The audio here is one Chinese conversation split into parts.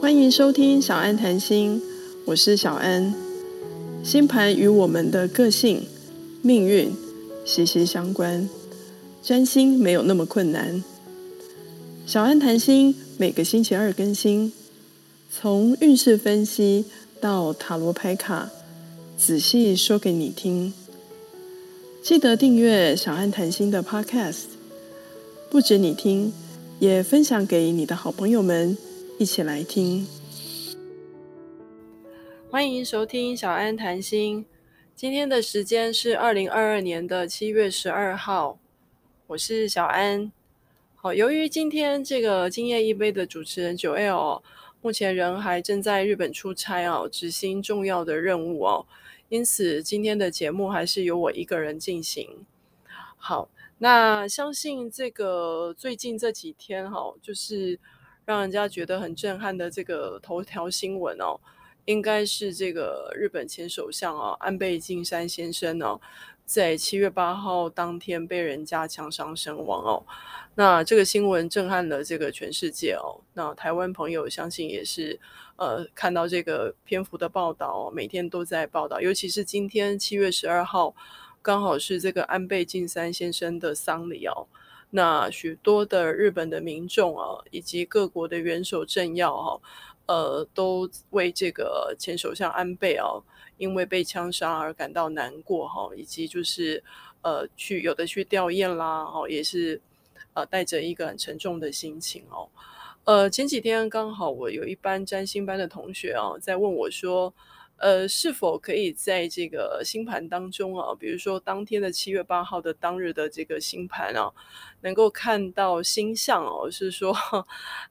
欢迎收听小安谈心，我是小安。星盘与我们的个性、命运息息相关，占星没有那么困难。小安谈心每个星期二更新，从运势分析到塔罗牌卡，仔细说给你听。记得订阅小安谈心的 Podcast，不止你听，也分享给你的好朋友们。一起来听，欢迎收听小安谈心。今天的时间是二零二二年的七月十二号，我是小安。好，由于今天这个今夜一杯的主持人九 L 目前人还正在日本出差哦，执行重要的任务哦，因此今天的节目还是由我一个人进行。好，那相信这个最近这几天哈，就是。让人家觉得很震撼的这个头条新闻哦，应该是这个日本前首相啊安倍晋三先生哦，在七月八号当天被人家枪伤身亡哦。那这个新闻震撼了这个全世界哦。那台湾朋友相信也是呃看到这个篇幅的报道，每天都在报道，尤其是今天七月十二号，刚好是这个安倍晋三先生的丧礼哦。那许多的日本的民众啊，以及各国的元首政要哈，呃，都为这个前首相安倍啊，因为被枪杀而感到难过哈，以及就是呃，去有的去吊唁啦，哈，也是呃带着一个很沉重的心情哦。呃，前几天刚好我有一班占星班的同学啊，在问我说。呃，是否可以在这个星盘当中啊，比如说当天的七月八号的当日的这个星盘啊，能够看到星象哦，是说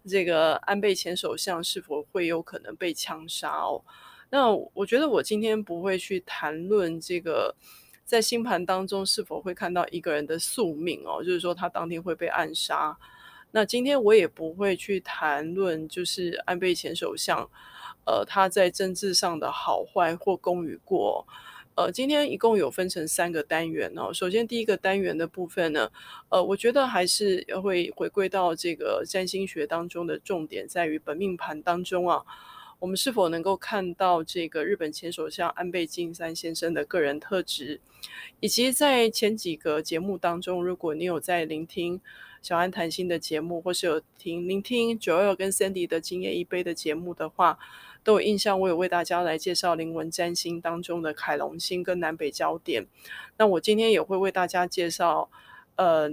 这个安倍前首相是否会有可能被枪杀哦？那我觉得我今天不会去谈论这个在星盘当中是否会看到一个人的宿命哦，就是说他当天会被暗杀。那今天我也不会去谈论，就是安倍前首相。呃，他在政治上的好坏或功与过，呃，今天一共有分成三个单元哦。首先，第一个单元的部分呢，呃，我觉得还是会回归到这个占星学当中的重点，在于本命盘当中啊，我们是否能够看到这个日本前首相安倍晋三先生的个人特质，以及在前几个节目当中，如果你有在聆听小安谈心的节目，或是有听聆听九二跟 Sandy 的今夜一杯的节目的话。都有印象，我有为大家来介绍灵魂占星当中的凯龙星跟南北焦点。那我今天也会为大家介绍，呃，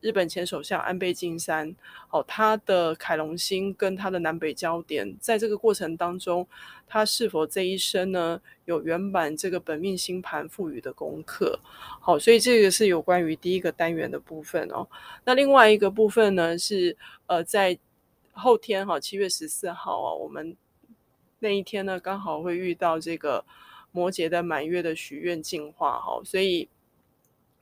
日本前首相安倍晋三，哦，他的凯龙星跟他的南北焦点，在这个过程当中，他是否这一生呢有圆满这个本命星盘赋予的功课？好，所以这个是有关于第一个单元的部分哦。那另外一个部分呢是，呃，在后天哈，七月十四号啊，我们。那一天呢，刚好会遇到这个摩羯的满月的许愿进化哈，所以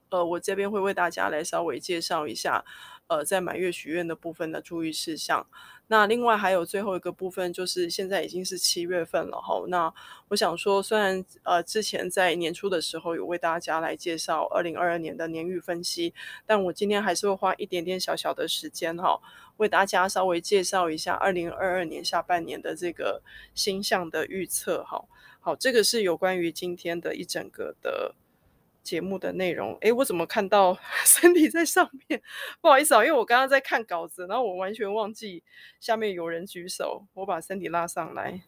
呃，我这边会为大家来稍微介绍一下，呃，在满月许愿的部分的注意事项。那另外还有最后一个部分，就是现在已经是七月份了哈。那我想说，虽然呃之前在年初的时候有为大家来介绍二零二二年的年运分析，但我今天还是会花一点点小小的时间哈。为大家稍微介绍一下二零二二年下半年的这个星象的预测，哈，好，这个是有关于今天的一整个的节目的内容。哎，我怎么看到 身体在上面？不好意思啊，因为我刚刚在看稿子，然后我完全忘记下面有人举手，我把身体拉上来。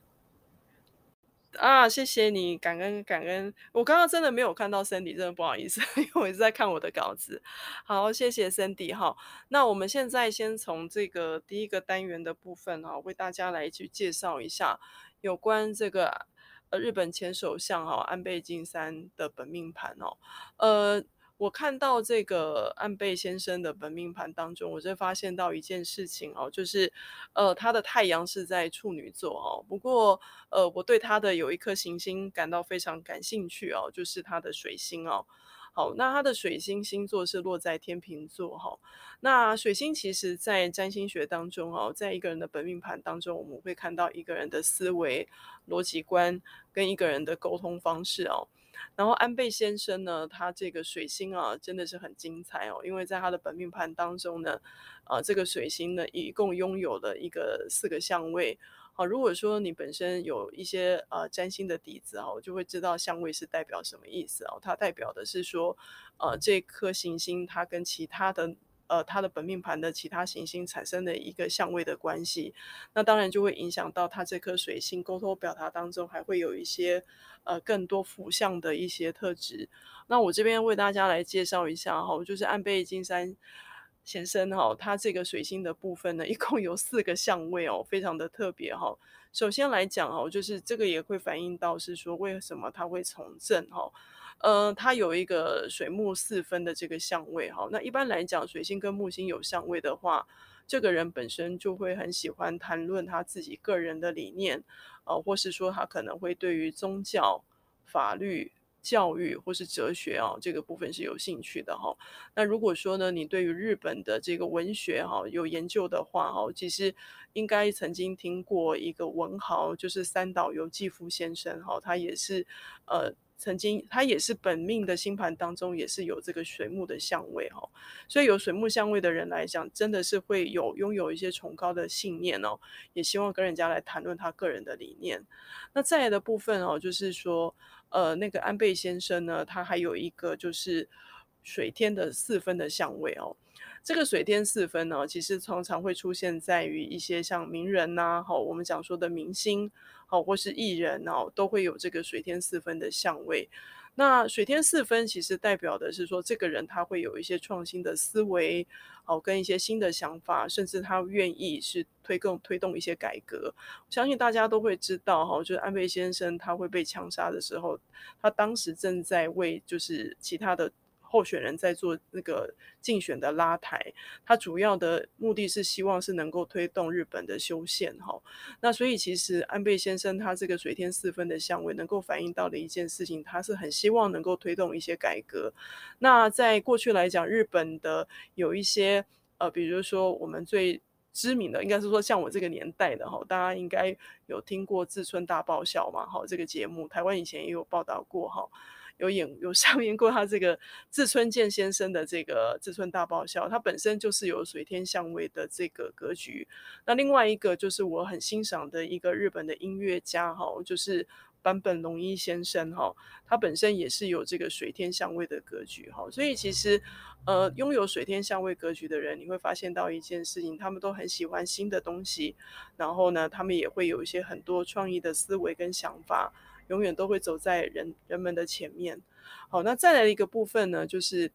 啊，谢谢你，感恩感恩。我刚刚真的没有看到 Cindy，真的不好意思，因为我一直在看我的稿子。好，谢谢 Cindy 哈。那我们现在先从这个第一个单元的部分哈，为大家来去介绍一下有关这个呃日本前首相哈安倍晋三的本命盘哦，呃。我看到这个安倍先生的本命盘当中，我就发现到一件事情哦，就是呃，他的太阳是在处女座哦。不过呃，我对他的有一颗行星感到非常感兴趣哦，就是他的水星哦。好，那他的水星星座是落在天秤座哈。那水星其实在占星学当中哦，在一个人的本命盘当中，我们会看到一个人的思维逻辑观跟一个人的沟通方式哦。然后安倍先生呢，他这个水星啊，真的是很精彩哦，因为在他的本命盘当中呢，呃，这个水星呢，一共拥有了一个四个相位。好，如果说你本身有一些呃占星的底子啊，我就会知道相位是代表什么意思啊。它代表的是说，呃，这颗行星它跟其他的呃它的本命盘的其他行星产生的一个相位的关系，那当然就会影响到它这颗水星沟通表达当中还会有一些呃更多辅相的一些特质。那我这边为大家来介绍一下哈，就是安倍晋三。先生哈，他这个水星的部分呢，一共有四个相位哦，非常的特别哈。首先来讲哦，就是这个也会反映到是说，为什么他会从政哈？呃，他有一个水木四分的这个相位哈。那一般来讲，水星跟木星有相位的话，这个人本身就会很喜欢谈论他自己个人的理念，呃，或是说他可能会对于宗教、法律。教育或是哲学啊，这个部分是有兴趣的哈。那如果说呢，你对于日本的这个文学哈有研究的话哈，其实应该曾经听过一个文豪，就是三岛由纪夫先生哈，他也是呃。曾经，他也是本命的星盘当中也是有这个水木的相位哈，所以有水木相位的人来讲，真的是会有拥有一些崇高的信念哦，也希望跟人家来谈论他个人的理念。那再来的部分哦，就是说，呃，那个安倍先生呢，他还有一个就是水天的四分的相位哦。这个水天四分呢，其实常常会出现在于一些像名人呐、好，我们讲说的明星，好，或是艺人哦，都会有这个水天四分的相位。那水天四分其实代表的是说，这个人他会有一些创新的思维，好，跟一些新的想法，甚至他愿意是推动推动一些改革。我相信大家都会知道，哈，就是安倍先生他会被枪杀的时候，他当时正在为就是其他的。候选人在做那个竞选的拉抬，他主要的目的是希望是能够推动日本的修宪哈。那所以其实安倍先生他这个水天四分的相位，能够反映到的一件事情，他是很希望能够推动一些改革。那在过去来讲，日本的有一些呃，比如说我们最知名的，应该是说像我这个年代的哈，大家应该有听过志村大爆笑嘛？哈，这个节目台湾以前也有报道过哈。有演有上演过他这个志村健先生的这个志村大爆笑，他本身就是有水天相位的这个格局。那另外一个就是我很欣赏的一个日本的音乐家哈，就是坂本龙一先生哈，他本身也是有这个水天相位的格局哈。所以其实呃，拥有水天相位格局的人，你会发现到一件事情，他们都很喜欢新的东西，然后呢，他们也会有一些很多创意的思维跟想法。永远都会走在人人们的前面。好，那再来一个部分呢，就是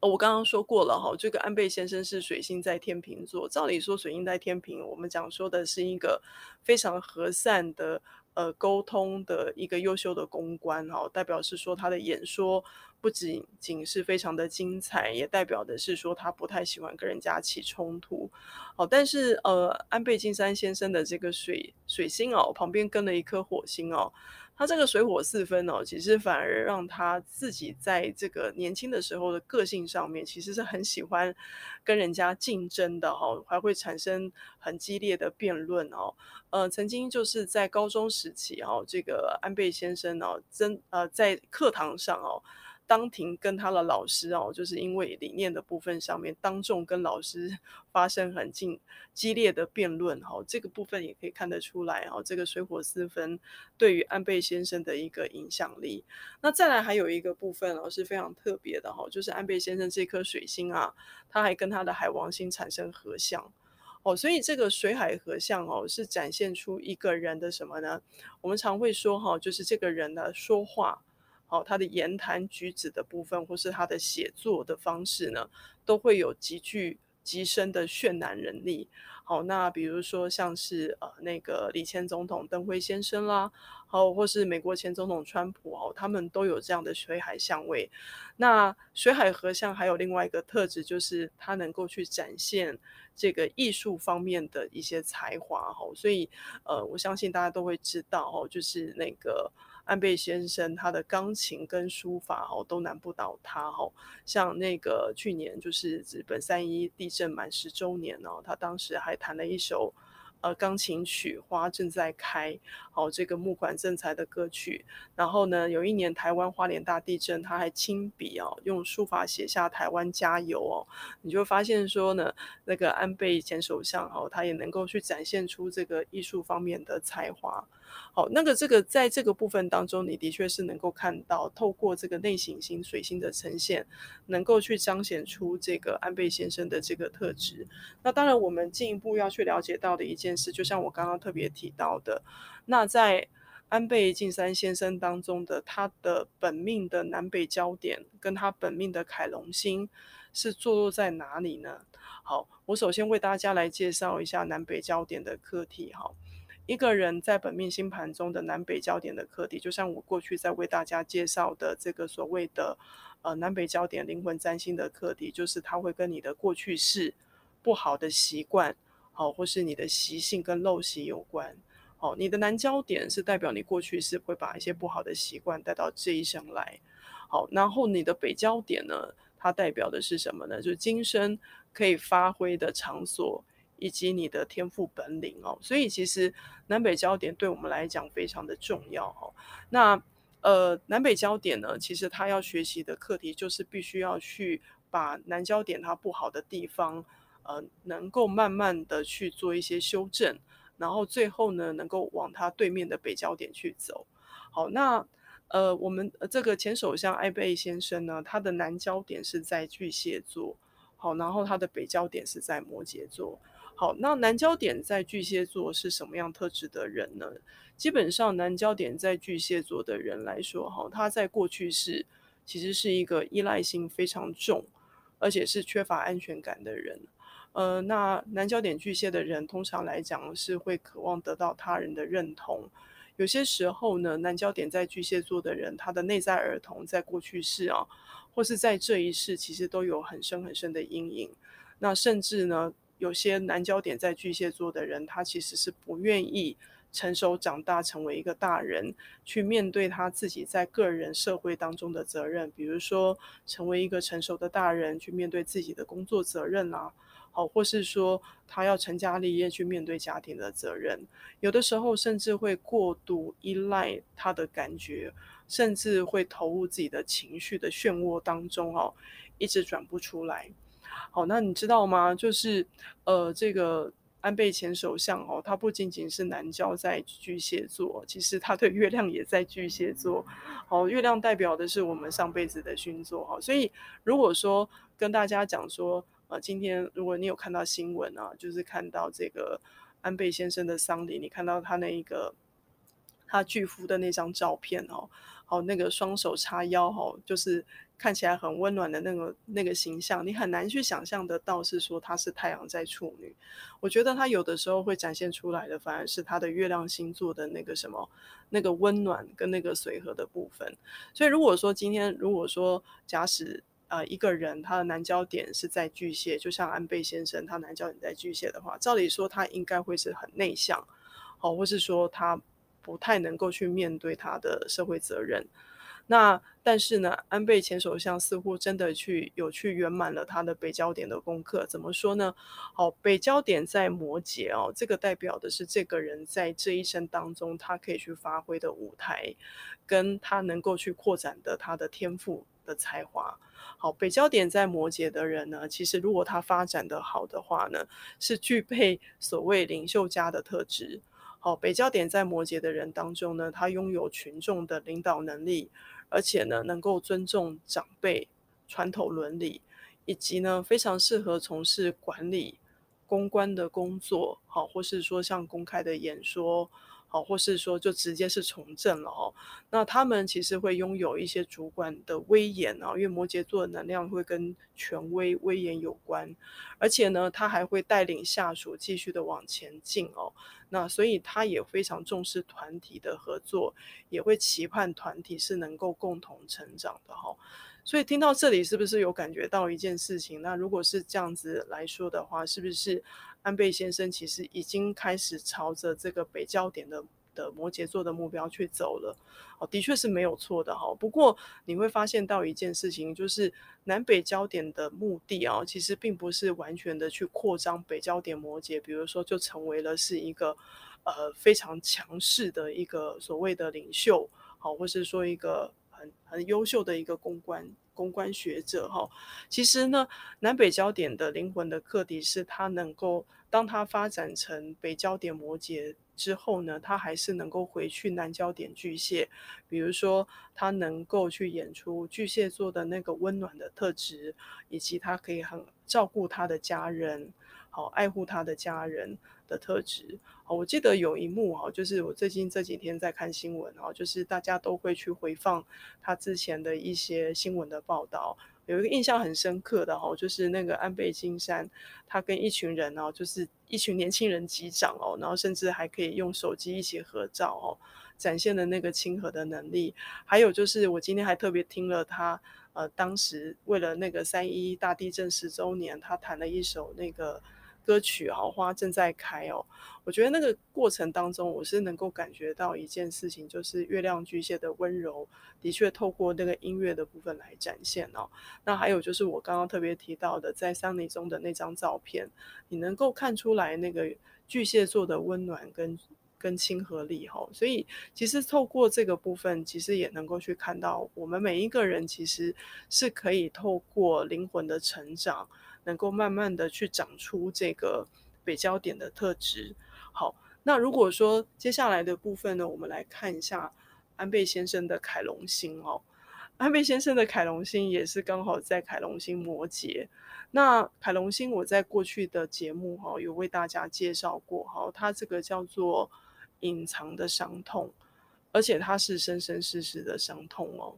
我刚刚说过了哈，这个安倍先生是水星在天秤座。照理说，水星在天秤，我们讲说的是一个非常和善的呃沟通的一个优秀的公关哦，代表是说他的演说。不仅仅是非常的精彩，也代表的是说他不太喜欢跟人家起冲突。好，但是呃，安倍晋三先生的这个水水星哦，旁边跟了一颗火星哦，他这个水火四分哦，其实反而让他自己在这个年轻的时候的个性上面，其实是很喜欢跟人家竞争的哈，还会产生很激烈的辩论哦。呃，曾经就是在高中时期哦，这个安倍先生哦，真呃在课堂上哦。当庭跟他的老师哦，就是因为理念的部分上面，当众跟老师 发生很激激烈的辩论哈，这个部分也可以看得出来哈，这个水火四分对于安倍先生的一个影响力。那再来还有一个部分哦，是非常特别的哈，就是安倍先生这颗水星啊，他还跟他的海王星产生合相哦，所以这个水海合相哦，是展现出一个人的什么呢？我们常会说哈，就是这个人的说话。好，他的言谈举止的部分，或是他的写作的方式呢，都会有极具极深的渲染能力。好，那比如说像是呃那个李前总统登辉先生啦，好，或是美国前总统川普哦，他们都有这样的水海相位。那水海合相还有另外一个特质，就是他能够去展现这个艺术方面的一些才华。哈，所以呃，我相信大家都会知道哦，就是那个。安倍先生他的钢琴跟书法哦都难不倒他哦，像那个去年就是日本三一地震满十周年哦，他当时还弹了一首呃，钢琴曲《花正在开》，好，这个木管正才的歌曲。然后呢，有一年台湾花莲大地震，他还亲笔哦，用书法写下“台湾加油”哦。你就发现说呢，那个安倍前首相哦，他也能够去展现出这个艺术方面的才华。好，那个这个在这个部分当中，你的确是能够看到，透过这个内行星水星的呈现，能够去彰显出这个安倍先生的这个特质。那当然，我们进一步要去了解到的一件事，就像我刚刚特别提到的，那在安倍晋三先生当中的他的本命的南北焦点，跟他本命的凯龙星是坐落在哪里呢？好，我首先为大家来介绍一下南北焦点的课题，哈。一个人在本命星盘中的南北焦点的课题，就像我过去在为大家介绍的这个所谓的呃南北焦点灵魂占星的课题，就是它会跟你的过去式不好的习惯，好，或是你的习性跟陋习有关。好，你的南焦点是代表你过去是会把一些不好的习惯带到这一生来。好，然后你的北焦点呢，它代表的是什么呢？就是今生可以发挥的场所。以及你的天赋本领哦，所以其实南北焦点对我们来讲非常的重要哦。那呃，南北焦点呢，其实他要学习的课题就是必须要去把南焦点它不好的地方，呃，能够慢慢的去做一些修正，然后最后呢，能够往它对面的北焦点去走。好，那呃，我们这个前首相安倍先生呢，他的南焦点是在巨蟹座，好，然后他的北焦点是在摩羯座。好，那南焦点在巨蟹座是什么样特质的人呢？基本上，南焦点在巨蟹座的人来说，哈，他在过去是其实是一个依赖性非常重，而且是缺乏安全感的人。呃，那南焦点巨蟹的人，通常来讲是会渴望得到他人的认同。有些时候呢，南焦点在巨蟹座的人，他的内在儿童在过去世啊，或是在这一世，其实都有很深很深的阴影。那甚至呢，有些南交点在巨蟹座的人，他其实是不愿意成熟长大，成为一个大人，去面对他自己在个人社会当中的责任，比如说成为一个成熟的大人，去面对自己的工作责任啊，好，或是说他要成家立业，去面对家庭的责任，有的时候甚至会过度依赖他的感觉，甚至会投入自己的情绪的漩涡当中哦，一直转不出来。好，那你知道吗？就是，呃，这个安倍前首相哦，他不仅仅是南交在巨蟹座，其实他对月亮也在巨蟹座。好，月亮代表的是我们上辈子的星座哈。所以，如果说跟大家讲说，呃，今天如果你有看到新闻啊，就是看到这个安倍先生的丧礼，你看到他那一个他巨幅的那张照片哦，好，那个双手叉腰哈，就是。看起来很温暖的那个那个形象，你很难去想象得到是说他是太阳在处女。我觉得他有的时候会展现出来的，反而是他的月亮星座的那个什么那个温暖跟那个随和的部分。所以如果说今天如果说假使呃一个人他的南焦点是在巨蟹，就像安倍先生他南焦点在巨蟹的话，照理说他应该会是很内向，好，或是说他不太能够去面对他的社会责任。那但是呢，安倍前首相似乎真的去有去圆满了他的北焦点的功课。怎么说呢？好，北焦点在摩羯哦，这个代表的是这个人在这一生当中他可以去发挥的舞台，跟他能够去扩展的他的天赋的才华。好，北焦点在摩羯的人呢，其实如果他发展的好的话呢，是具备所谓领袖家的特质。好，北焦点在摩羯的人当中呢，他拥有群众的领导能力。而且呢，能够尊重长辈、传统伦理，以及呢，非常适合从事管理、公关的工作，好，或是说像公开的演说，哦，或是说就直接是从政了哦。那他们其实会拥有一些主管的威严啊，因为摩羯座的能量会跟权威、威严有关，而且呢，他还会带领下属继续的往前进哦。那所以他也非常重视团体的合作，也会期盼团体是能够共同成长的哈。所以听到这里，是不是有感觉到一件事情？那如果是这样子来说的话，是不是安倍先生其实已经开始朝着这个北焦点的的摩羯座的目标去走了，哦，的确是没有错的哈。不过你会发现到一件事情，就是南北焦点的目的啊，其实并不是完全的去扩张北焦点摩羯，比如说就成为了是一个呃非常强势的一个所谓的领袖，好，或是说一个很很优秀的一个公关。公关学者哈，其实呢，南北焦点的灵魂的课题是，他能够当他发展成北焦点摩羯之后呢，他还是能够回去南焦点巨蟹，比如说他能够去演出巨蟹座的那个温暖的特质，以及他可以很照顾他的家人，好爱护他的家人的特质。好，我记得有一幕哈，就是我最近这几天在看新闻啊，就是大家都会去回放他之前的一些新闻的报道，有一个印象很深刻的哈，就是那个安倍晋三，他跟一群人哦，就是一群年轻人击掌哦，然后甚至还可以用手机一起合照哦，展现了那个亲和的能力。还有就是我今天还特别听了他，呃，当时为了那个三一大地震十周年，他弹了一首那个。歌曲《好花正在开》哦，我觉得那个过程当中，我是能够感觉到一件事情，就是月亮巨蟹的温柔，的确透过那个音乐的部分来展现哦。那还有就是我刚刚特别提到的，在丧礼中的那张照片，你能够看出来那个巨蟹座的温暖跟跟亲和力哈。所以其实透过这个部分，其实也能够去看到，我们每一个人其实是可以透过灵魂的成长。能够慢慢的去长出这个北交点的特质。好，那如果说接下来的部分呢，我们来看一下安倍先生的凯龙星哦。安倍先生的凯龙星也是刚好在凯龙星摩羯。那凯龙星我在过去的节目哈有为大家介绍过哈，它这个叫做隐藏的伤痛，而且它是生生世世的伤痛哦。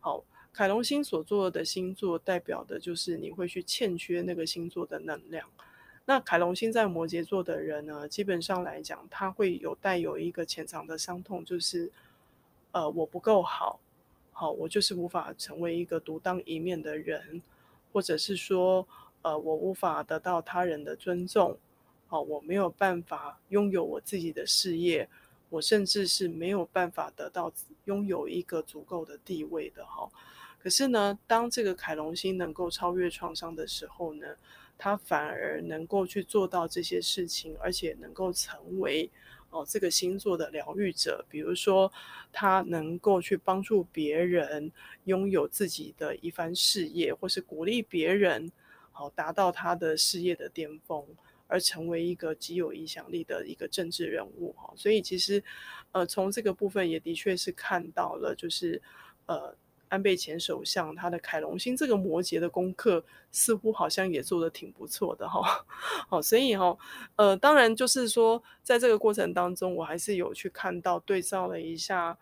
好。凯龙星所做的星座代表的就是你会去欠缺那个星座的能量。那凯龙星在摩羯座的人呢，基本上来讲，他会有带有一个潜藏的伤痛，就是呃，我不够好，好，我就是无法成为一个独当一面的人，或者是说，呃，我无法得到他人的尊重，好，我没有办法拥有我自己的事业，我甚至是没有办法得到拥有一个足够的地位的，哈。可是呢，当这个凯龙星能够超越创伤的时候呢，他反而能够去做到这些事情，而且能够成为哦这个星座的疗愈者。比如说，他能够去帮助别人拥有自己的一番事业，或是鼓励别人好达到他的事业的巅峰，而成为一个极有影响力的一个政治人物哈。所以其实，呃，从这个部分也的确是看到了，就是呃。安倍前首相他的凯龙星这个摩羯的功课似乎好像也做得挺不错的哈，好，所以哈，呃，当然就是说，在这个过程当中，我还是有去看到对照了一下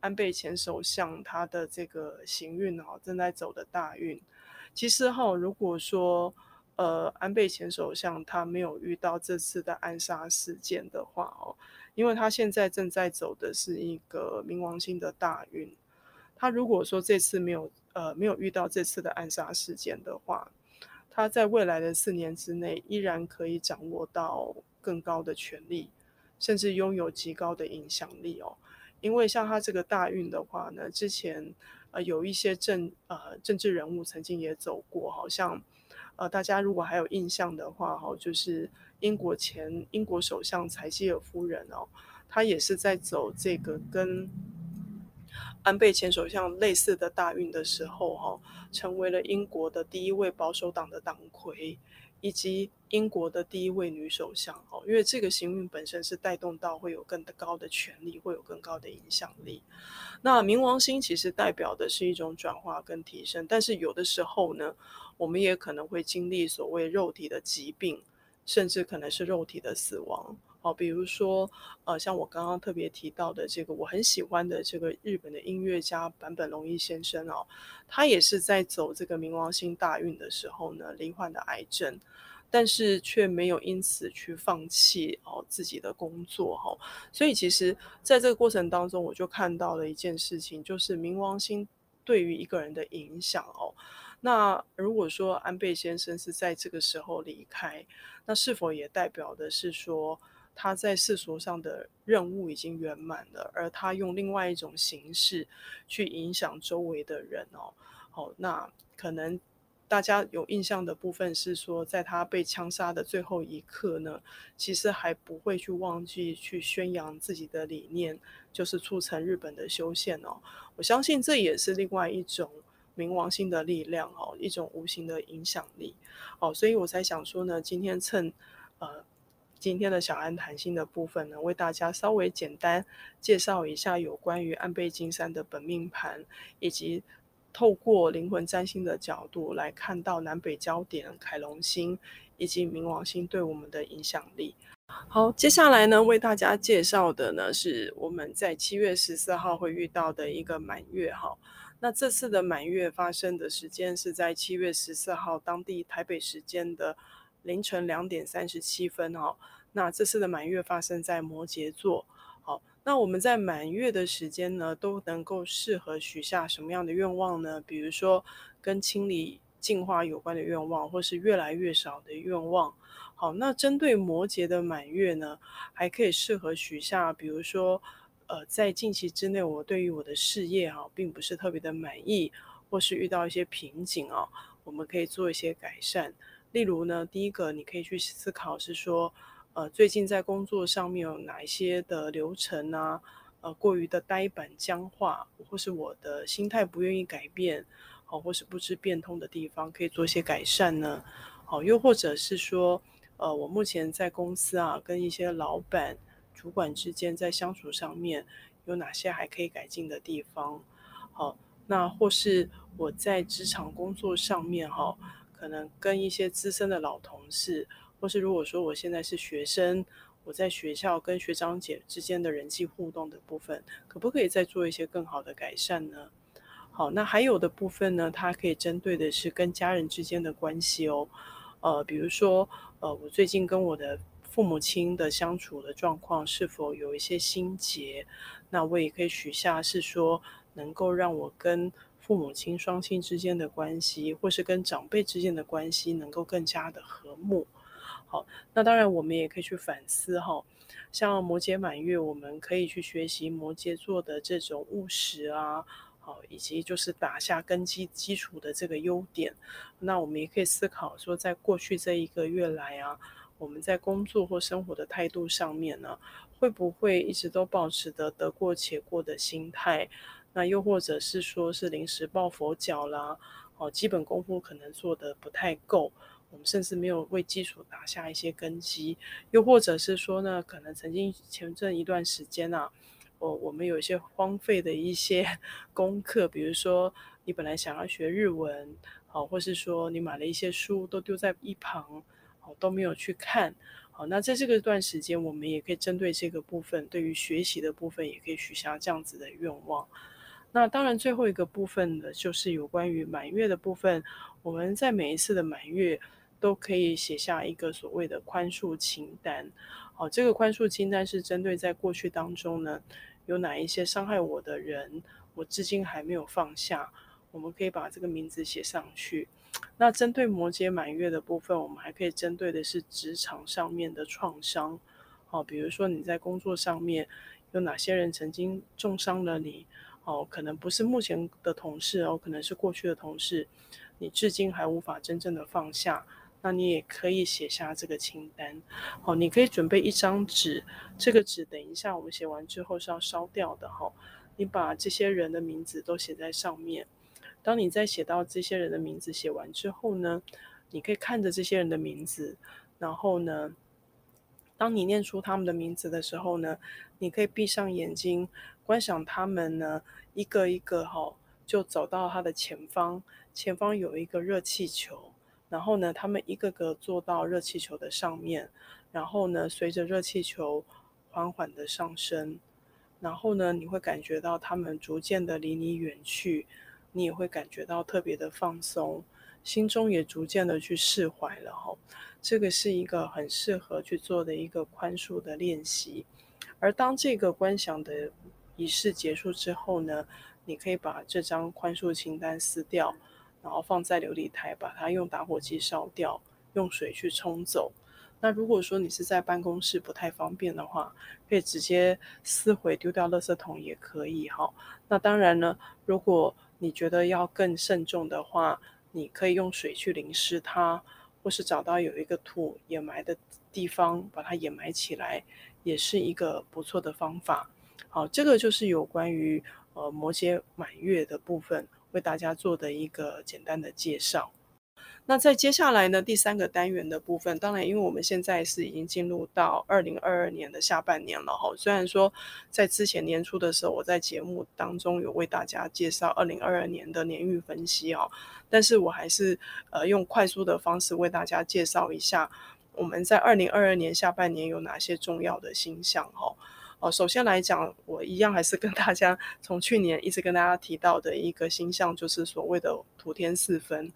安倍前首相他的这个行运哈，正在走的大运。其实哈，如果说呃安倍前首相他没有遇到这次的暗杀事件的话哦，因为他现在正在走的是一个冥王星的大运。他如果说这次没有呃没有遇到这次的暗杀事件的话，他在未来的四年之内依然可以掌握到更高的权力，甚至拥有极高的影响力哦。因为像他这个大运的话呢，之前呃有一些政呃政治人物曾经也走过，好像呃大家如果还有印象的话哈，就是英国前英国首相柴契尔夫人哦，她也是在走这个跟。安倍前首相类似的大运的时候，哈，成为了英国的第一位保守党的党魁，以及英国的第一位女首相，哈，因为这个行运本身是带动到会有更高的权力，会有更高的影响力。那冥王星其实代表的是一种转化跟提升，但是有的时候呢，我们也可能会经历所谓肉体的疾病，甚至可能是肉体的死亡。哦，比如说，呃，像我刚刚特别提到的这个我很喜欢的这个日本的音乐家坂本龙一先生哦，他也是在走这个冥王星大运的时候呢，罹患的癌症，但是却没有因此去放弃哦自己的工作哈、哦。所以其实在这个过程当中，我就看到了一件事情，就是冥王星对于一个人的影响哦。那如果说安倍先生是在这个时候离开，那是否也代表的是说？他在世俗上的任务已经圆满了，而他用另外一种形式去影响周围的人哦。好，那可能大家有印象的部分是说，在他被枪杀的最后一刻呢，其实还不会去忘记去宣扬自己的理念，就是促成日本的修宪哦。我相信这也是另外一种冥王星的力量哦，一种无形的影响力哦。所以我才想说呢，今天趁呃。今天的小安谈心的部分呢，为大家稍微简单介绍一下有关于安倍晋三的本命盘，以及透过灵魂占星的角度来看到南北焦点、凯龙星以及冥王星对我们的影响力。好，接下来呢，为大家介绍的呢是我们在七月十四号会遇到的一个满月哈。那这次的满月发生的时间是在七月十四号当地台北时间的。凌晨两点三十七分，哈，那这次的满月发生在摩羯座，好，那我们在满月的时间呢，都能够适合许下什么样的愿望呢？比如说跟清理、净化有关的愿望，或是越来越少的愿望。好，那针对摩羯的满月呢，还可以适合许下，比如说，呃，在近期之内，我对于我的事业哈，并不是特别的满意，或是遇到一些瓶颈啊，我们可以做一些改善。例如呢，第一个你可以去思考是说，呃，最近在工作上面有哪一些的流程啊，呃，过于的呆板僵化，或是我的心态不愿意改变，好，或是不知变通的地方，可以做些改善呢。好，又或者是说，呃，我目前在公司啊，跟一些老板、主管之间在相处上面有哪些还可以改进的地方？好，那或是我在职场工作上面哈。可能跟一些资深的老同事，或是如果说我现在是学生，我在学校跟学长姐之间的人际互动的部分，可不可以再做一些更好的改善呢？好，那还有的部分呢，它可以针对的是跟家人之间的关系哦。呃，比如说，呃，我最近跟我的父母亲的相处的状况是否有一些心结？那我也可以许下是说，能够让我跟父母亲双亲之间的关系，或是跟长辈之间的关系，能够更加的和睦。好，那当然我们也可以去反思哈，像摩羯满月，我们可以去学习摩羯座的这种务实啊，好，以及就是打下根基基础的这个优点。那我们也可以思考说，在过去这一个月来啊，我们在工作或生活的态度上面呢，会不会一直都保持着得过且过的心态？那又或者是说，是临时抱佛脚啦，哦，基本功夫可能做得不太够，我们甚至没有为基础打下一些根基。又或者是说呢，可能曾经前阵一段时间啊，我我们有一些荒废的一些 功课，比如说你本来想要学日文，好，或是说你买了一些书都丢在一旁，哦，都没有去看，好，那在这个段时间，我们也可以针对这个部分，对于学习的部分，也可以许下这样子的愿望。那当然，最后一个部分呢，就是有关于满月的部分。我们在每一次的满月都可以写下一个所谓的宽恕清单。好，这个宽恕清单是针对在过去当中呢，有哪一些伤害我的人，我至今还没有放下。我们可以把这个名字写上去。那针对摩羯满月的部分，我们还可以针对的是职场上面的创伤。好，比如说你在工作上面有哪些人曾经重伤了你。哦，可能不是目前的同事哦，可能是过去的同事，你至今还无法真正的放下，那你也可以写下这个清单。哦，你可以准备一张纸，这个纸等一下我们写完之后是要烧掉的哈。你把这些人的名字都写在上面。当你在写到这些人的名字写完之后呢，你可以看着这些人的名字，然后呢，当你念出他们的名字的时候呢，你可以闭上眼睛。观想他们呢，一个一个哈，就走到他的前方，前方有一个热气球，然后呢，他们一个个坐到热气球的上面，然后呢，随着热气球缓缓的上升，然后呢，你会感觉到他们逐渐的离你远去，你也会感觉到特别的放松，心中也逐渐的去释怀了哈。这个是一个很适合去做的一个宽恕的练习，而当这个观想的。仪式结束之后呢，你可以把这张宽恕清单撕掉，然后放在琉璃台，把它用打火机烧掉，用水去冲走。那如果说你是在办公室不太方便的话，可以直接撕毁丢掉垃圾桶也可以哈。那当然呢，如果你觉得要更慎重的话，你可以用水去淋湿它，或是找到有一个土掩埋的地方把它掩埋起来，也是一个不错的方法。好，这个就是有关于呃摩羯满月的部分为大家做的一个简单的介绍。那在接下来呢，第三个单元的部分，当然，因为我们现在是已经进入到二零二二年的下半年了哈。虽然说在之前年初的时候，我在节目当中有为大家介绍二零二二年的年运分析哦，但是我还是呃用快速的方式为大家介绍一下我们在二零二二年下半年有哪些重要的星象哈。哦，首先来讲，我一样还是跟大家从去年一直跟大家提到的一个星象，就是所谓的土天四分。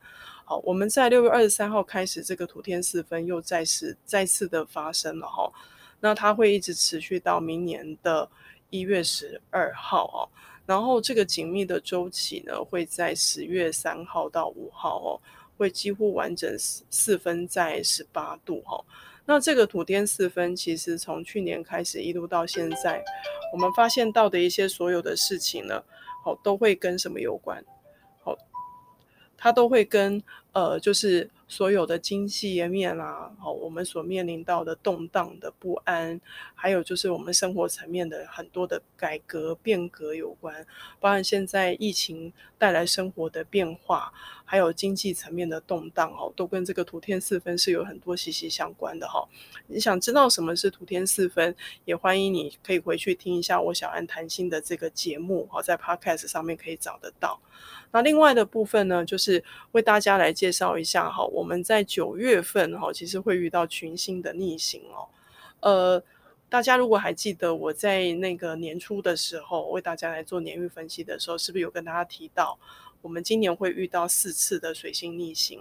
好，我们在六月二十三号开始，这个土天四分又再次再次的发生了哈。那它会一直持续到明年的一月十二号哦。然后这个紧密的周期呢，会在十月三号到五号哦，会几乎完整四四分在十八度哈。那这个土天四分，其实从去年开始一路到现在，我们发现到的一些所有的事情呢，好，都会跟什么有关？好，它都会跟。呃，就是所有的经济面啊，好，我们所面临到的动荡的不安，还有就是我们生活层面的很多的改革变革有关，包含现在疫情带来生活的变化，还有经济层面的动荡哦，都跟这个土天四分是有很多息息相关的哈。你想知道什么是土天四分，也欢迎你可以回去听一下我小安谈心的这个节目，好，在 Podcast 上面可以找得到。那另外的部分呢，就是为大家来介介绍一下哈，我们在九月份哈，其实会遇到群星的逆行哦。呃，大家如果还记得我在那个年初的时候为大家来做年运分析的时候，是不是有跟大家提到，我们今年会遇到四次的水星逆行？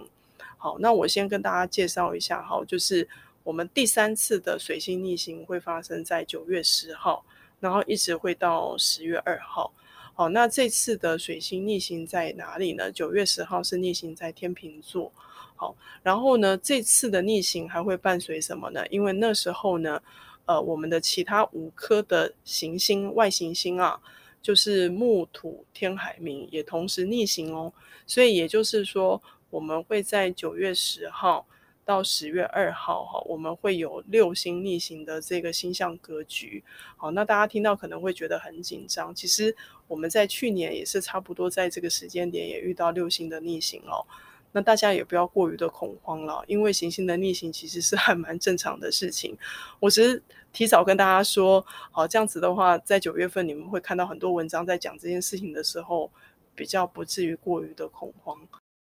好，那我先跟大家介绍一下哈，就是我们第三次的水星逆行会发生在九月十号，然后一直会到十月二号。好，那这次的水星逆行在哪里呢？九月十号是逆行在天秤座。好，然后呢，这次的逆行还会伴随什么呢？因为那时候呢，呃，我们的其他五颗的行星外行星啊，就是木土天海冥也同时逆行哦。所以也就是说，我们会在九月十号。到十月二号哈，我们会有六星逆行的这个星象格局。好，那大家听到可能会觉得很紧张。其实我们在去年也是差不多在这个时间点也遇到六星的逆行哦。那大家也不要过于的恐慌了，因为行星的逆行其实是还蛮正常的事情。我只是提早跟大家说，好，这样子的话，在九月份你们会看到很多文章在讲这件事情的时候，比较不至于过于的恐慌。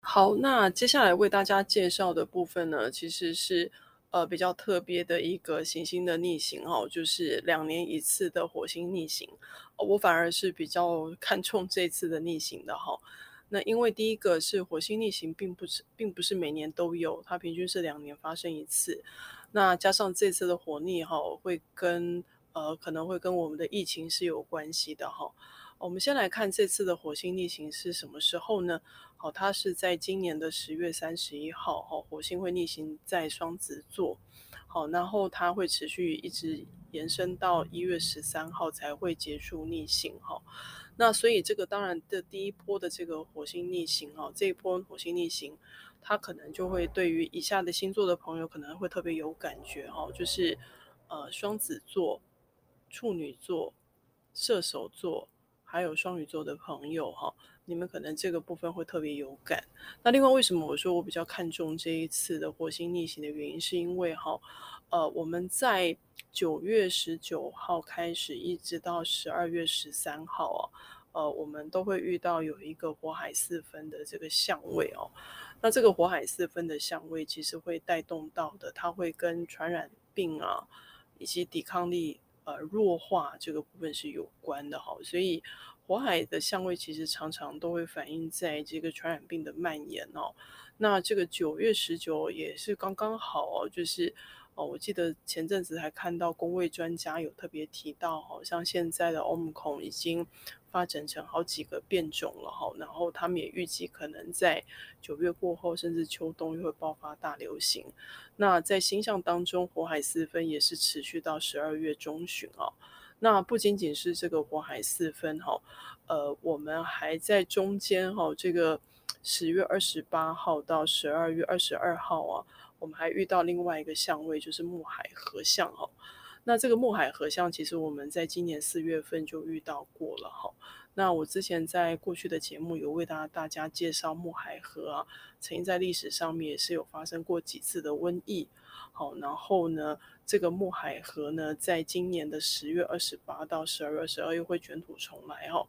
好，那接下来为大家介绍的部分呢，其实是呃比较特别的一个行星的逆行哦，就是两年一次的火星逆行。我反而是比较 看重这次的逆行的哈。那因为第一个是火星逆行，并不是并不是每年都有，它平均是两年发生一次。那加上这次的火逆哈，会跟呃可能会跟我们的疫情是有关系的哈。我们先来看这次的火星逆行是什么时候呢？好，它是在今年的十月三十一号，哈，火星会逆行在双子座，好，然后它会持续一直延伸到一月十三号才会结束逆行，哈，那所以这个当然的第一波的这个火星逆行，哈，这一波火星逆行，它可能就会对于以下的星座的朋友可能会特别有感觉，哈，就是呃双子座、处女座、射手座，还有双鱼座的朋友，哈。你们可能这个部分会特别有感。那另外，为什么我说我比较看重这一次的火星逆行的原因，是因为哈，呃，我们在九月十九号开始，一直到十二月十三号啊，呃，我们都会遇到有一个火海四分的这个相位哦。那这个火海四分的相位，其实会带动到的，它会跟传染病啊，以及抵抗力呃弱化这个部分是有关的哈，所以。火海的相位其实常常都会反映在这个传染病的蔓延哦。那这个九月十九也是刚刚好哦，就是哦，我记得前阵子还看到工位专家有特别提到，好像现在的欧姆孔已经发展成好几个变种了哈，然后他们也预计可能在九月过后，甚至秋冬又会爆发大流行。那在星象当中，火海四分也是持续到十二月中旬哦。那不仅仅是这个火海四分哈，呃，我们还在中间哈，这个十月二十八号到十二月二十二号啊。我们还遇到另外一个相位，就是木海合相哦。那这个木海合相，其实我们在今年四月份就遇到过了哈。那我之前在过去的节目有为大家大家介绍木海河啊，曾经在历史上面也是有发生过几次的瘟疫。好，然后呢，这个木海河呢，在今年的十月二十八到十二月十二又会卷土重来哈。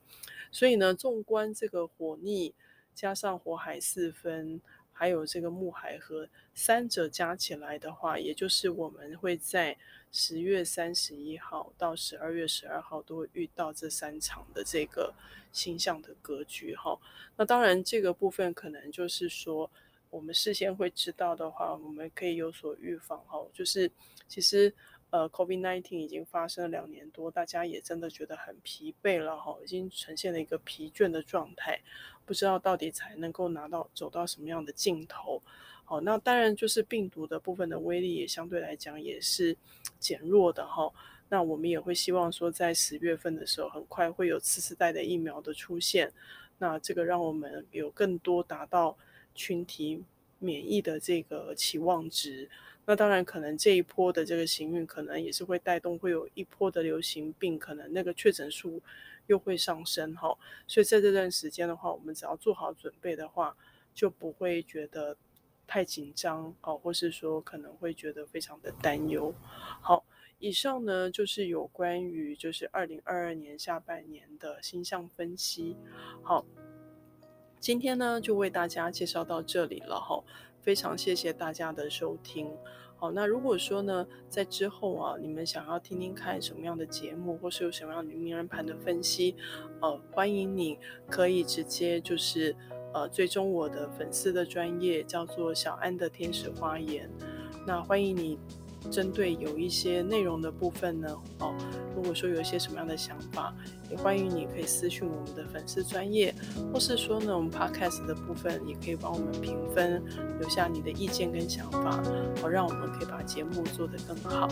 所以呢，纵观这个火逆加上火海四分。还有这个木海河三者加起来的话，也就是我们会在十月三十一号到十二月十二号都会遇到这三场的这个星象的格局哈。那当然这个部分可能就是说，我们事先会知道的话，我们可以有所预防哈。就是其实。呃，COVID-19 已经发生了两年多，大家也真的觉得很疲惫了哈，已经呈现了一个疲倦的状态，不知道到底才能够拿到走到什么样的尽头。哦，那当然就是病毒的部分的威力也相对来讲也是减弱的哈。那我们也会希望说，在十月份的时候，很快会有次世代的疫苗的出现，那这个让我们有更多达到群体免疫的这个期望值。那当然，可能这一波的这个行运，可能也是会带动，会有一波的流行病，可能那个确诊数又会上升哈。所以在这段时间的话，我们只要做好准备的话，就不会觉得太紧张哦，或是说可能会觉得非常的担忧。好，以上呢就是有关于就是二零二二年下半年的星象分析。好，今天呢就为大家介绍到这里了哈。非常谢谢大家的收听，好，那如果说呢，在之后啊，你们想要听听看什么样的节目，或是有什么样的名人盘的分析，呃，欢迎你可以直接就是呃追踪我的粉丝的专业，叫做小安的天使花园，那欢迎你。针对有一些内容的部分呢，哦，如果说有一些什么样的想法，也欢迎你可以私讯我们的粉丝专业，或是说呢，我们 podcast 的部分也可以帮我们评分，留下你的意见跟想法，好，让我们可以把节目做得更好。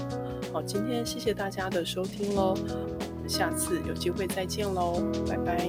好，今天谢谢大家的收听喽，我们下次有机会再见喽，拜拜。